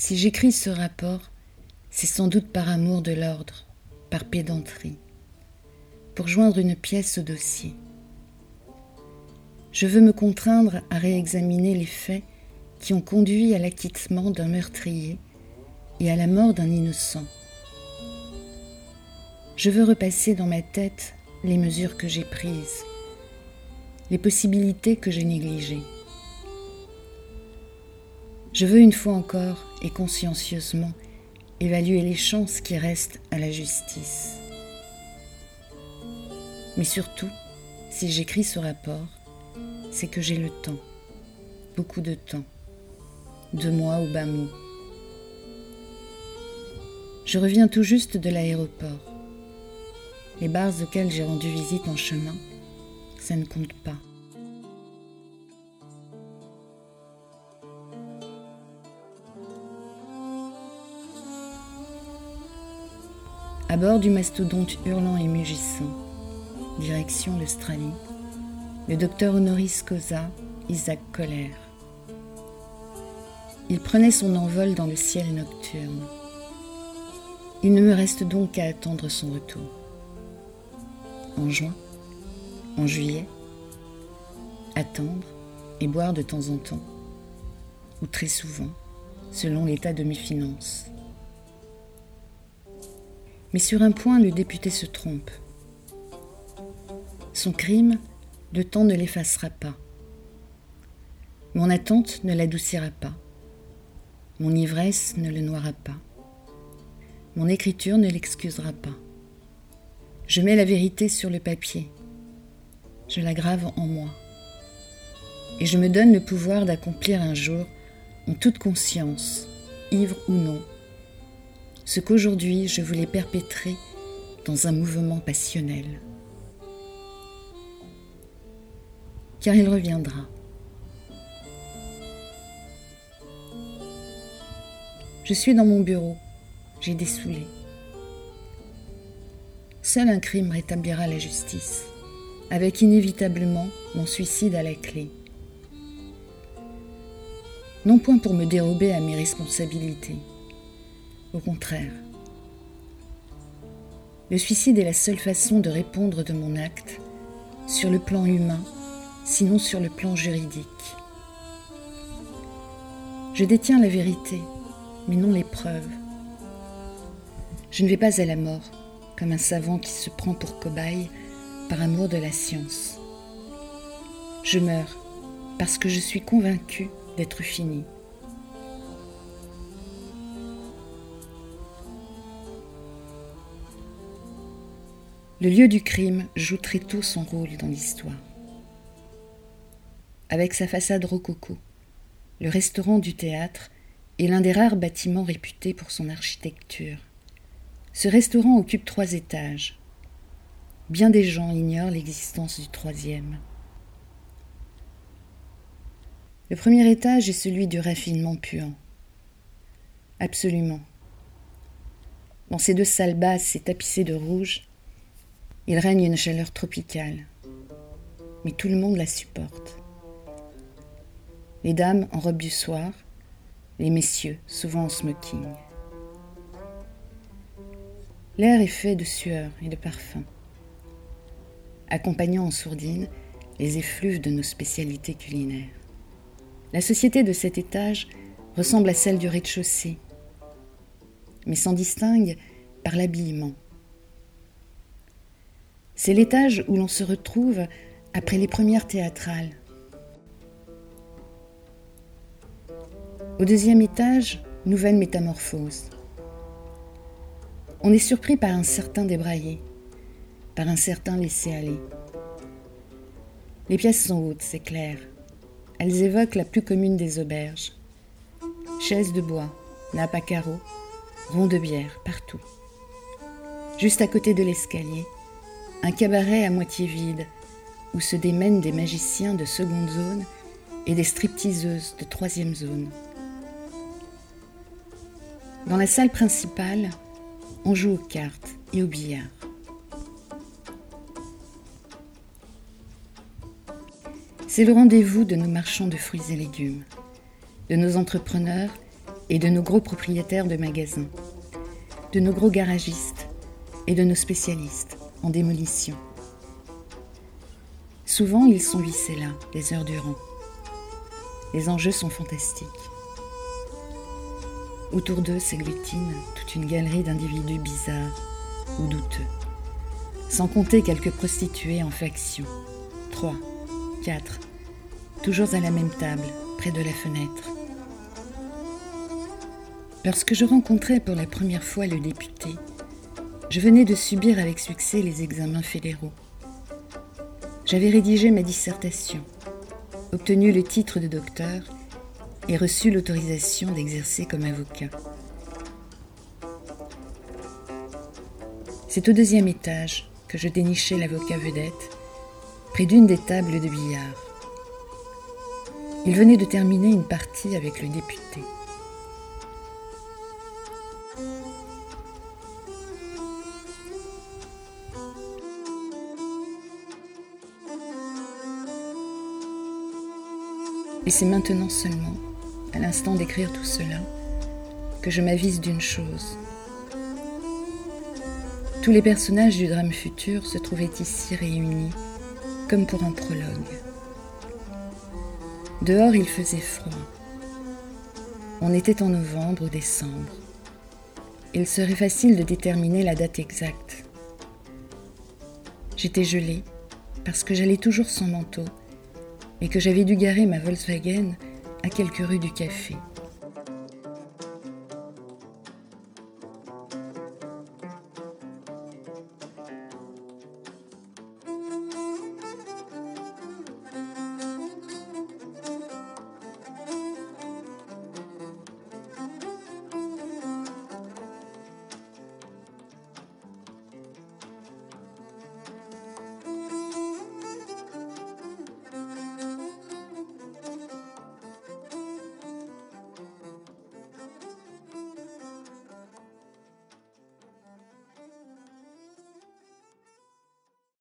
Si j'écris ce rapport, c'est sans doute par amour de l'ordre, par pédanterie, pour joindre une pièce au dossier. Je veux me contraindre à réexaminer les faits qui ont conduit à l'acquittement d'un meurtrier et à la mort d'un innocent. Je veux repasser dans ma tête les mesures que j'ai prises, les possibilités que j'ai négligées. Je veux une fois encore et consciencieusement évaluer les chances qui restent à la justice. Mais surtout, si j'écris ce rapport, c'est que j'ai le temps, beaucoup de temps, deux mois au bas mot. Je reviens tout juste de l'aéroport. Les bars auxquels j'ai rendu visite en chemin, ça ne compte pas. À bord du mastodonte hurlant et mugissant, direction l'Australie, le docteur honoris causa Isaac Coller. Il prenait son envol dans le ciel nocturne. Il ne me reste donc qu'à attendre son retour. En juin, en juillet, attendre et boire de temps en temps, ou très souvent, selon l'état de mes finances. Mais sur un point, le député se trompe. Son crime, le temps ne l'effacera pas. Mon attente ne l'adoucira pas. Mon ivresse ne le noiera pas. Mon écriture ne l'excusera pas. Je mets la vérité sur le papier. Je la grave en moi. Et je me donne le pouvoir d'accomplir un jour, en toute conscience, ivre ou non, ce qu'aujourd'hui je voulais perpétrer dans un mouvement passionnel. Car il reviendra. Je suis dans mon bureau, j'ai dessoulé. Seul un crime rétablira la justice, avec inévitablement mon suicide à la clé. Non point pour me dérober à mes responsabilités, au contraire. Le suicide est la seule façon de répondre de mon acte sur le plan humain, sinon sur le plan juridique. Je détiens la vérité, mais non les preuves. Je ne vais pas à la mort comme un savant qui se prend pour cobaye par amour de la science. Je meurs parce que je suis convaincu d'être fini. Le lieu du crime joue très tôt son rôle dans l'histoire. Avec sa façade rococo, le restaurant du théâtre est l'un des rares bâtiments réputés pour son architecture. Ce restaurant occupe trois étages. Bien des gens ignorent l'existence du troisième. Le premier étage est celui du raffinement puant. Absolument. Dans ces deux salles basses et tapissées de rouge, il règne une chaleur tropicale, mais tout le monde la supporte. Les dames en robe du soir, les messieurs souvent en smoking. L'air est fait de sueur et de parfum, accompagnant en sourdine les effluves de nos spécialités culinaires. La société de cet étage ressemble à celle du rez-de-chaussée, mais s'en distingue par l'habillement c'est l'étage où l'on se retrouve après les premières théâtrales. Au deuxième étage, nouvelle métamorphose. On est surpris par un certain débraillé, par un certain laisser-aller. Les pièces sont hautes, c'est clair. Elles évoquent la plus commune des auberges. Chaises de bois, nappes à carreaux, ronds de bière, partout. Juste à côté de l'escalier, un cabaret à moitié vide, où se démènent des magiciens de seconde zone et des stripteaseuses de troisième zone. Dans la salle principale, on joue aux cartes et au billard. C'est le rendez-vous de nos marchands de fruits et légumes, de nos entrepreneurs et de nos gros propriétaires de magasins, de nos gros garagistes et de nos spécialistes en démolition. Souvent, ils sont vissés là, des heures durant. Les enjeux sont fantastiques. Autour d'eux s'agglutine toute une galerie d'individus bizarres ou douteux, sans compter quelques prostituées en faction. Trois, quatre, toujours à la même table, près de la fenêtre. Lorsque je rencontrais pour la première fois le député, je venais de subir avec succès les examens fédéraux. J'avais rédigé ma dissertation, obtenu le titre de docteur et reçu l'autorisation d'exercer comme avocat. C'est au deuxième étage que je dénichai l'avocat vedette, près d'une des tables de billard. Il venait de terminer une partie avec le député. Et c'est maintenant seulement, à l'instant d'écrire tout cela, que je m'avise d'une chose. Tous les personnages du drame futur se trouvaient ici réunis, comme pour un prologue. Dehors, il faisait froid. On était en novembre ou décembre. Il serait facile de déterminer la date exacte. J'étais gelée parce que j'allais toujours sans manteau et que j'avais dû garer ma Volkswagen à quelques rues du café.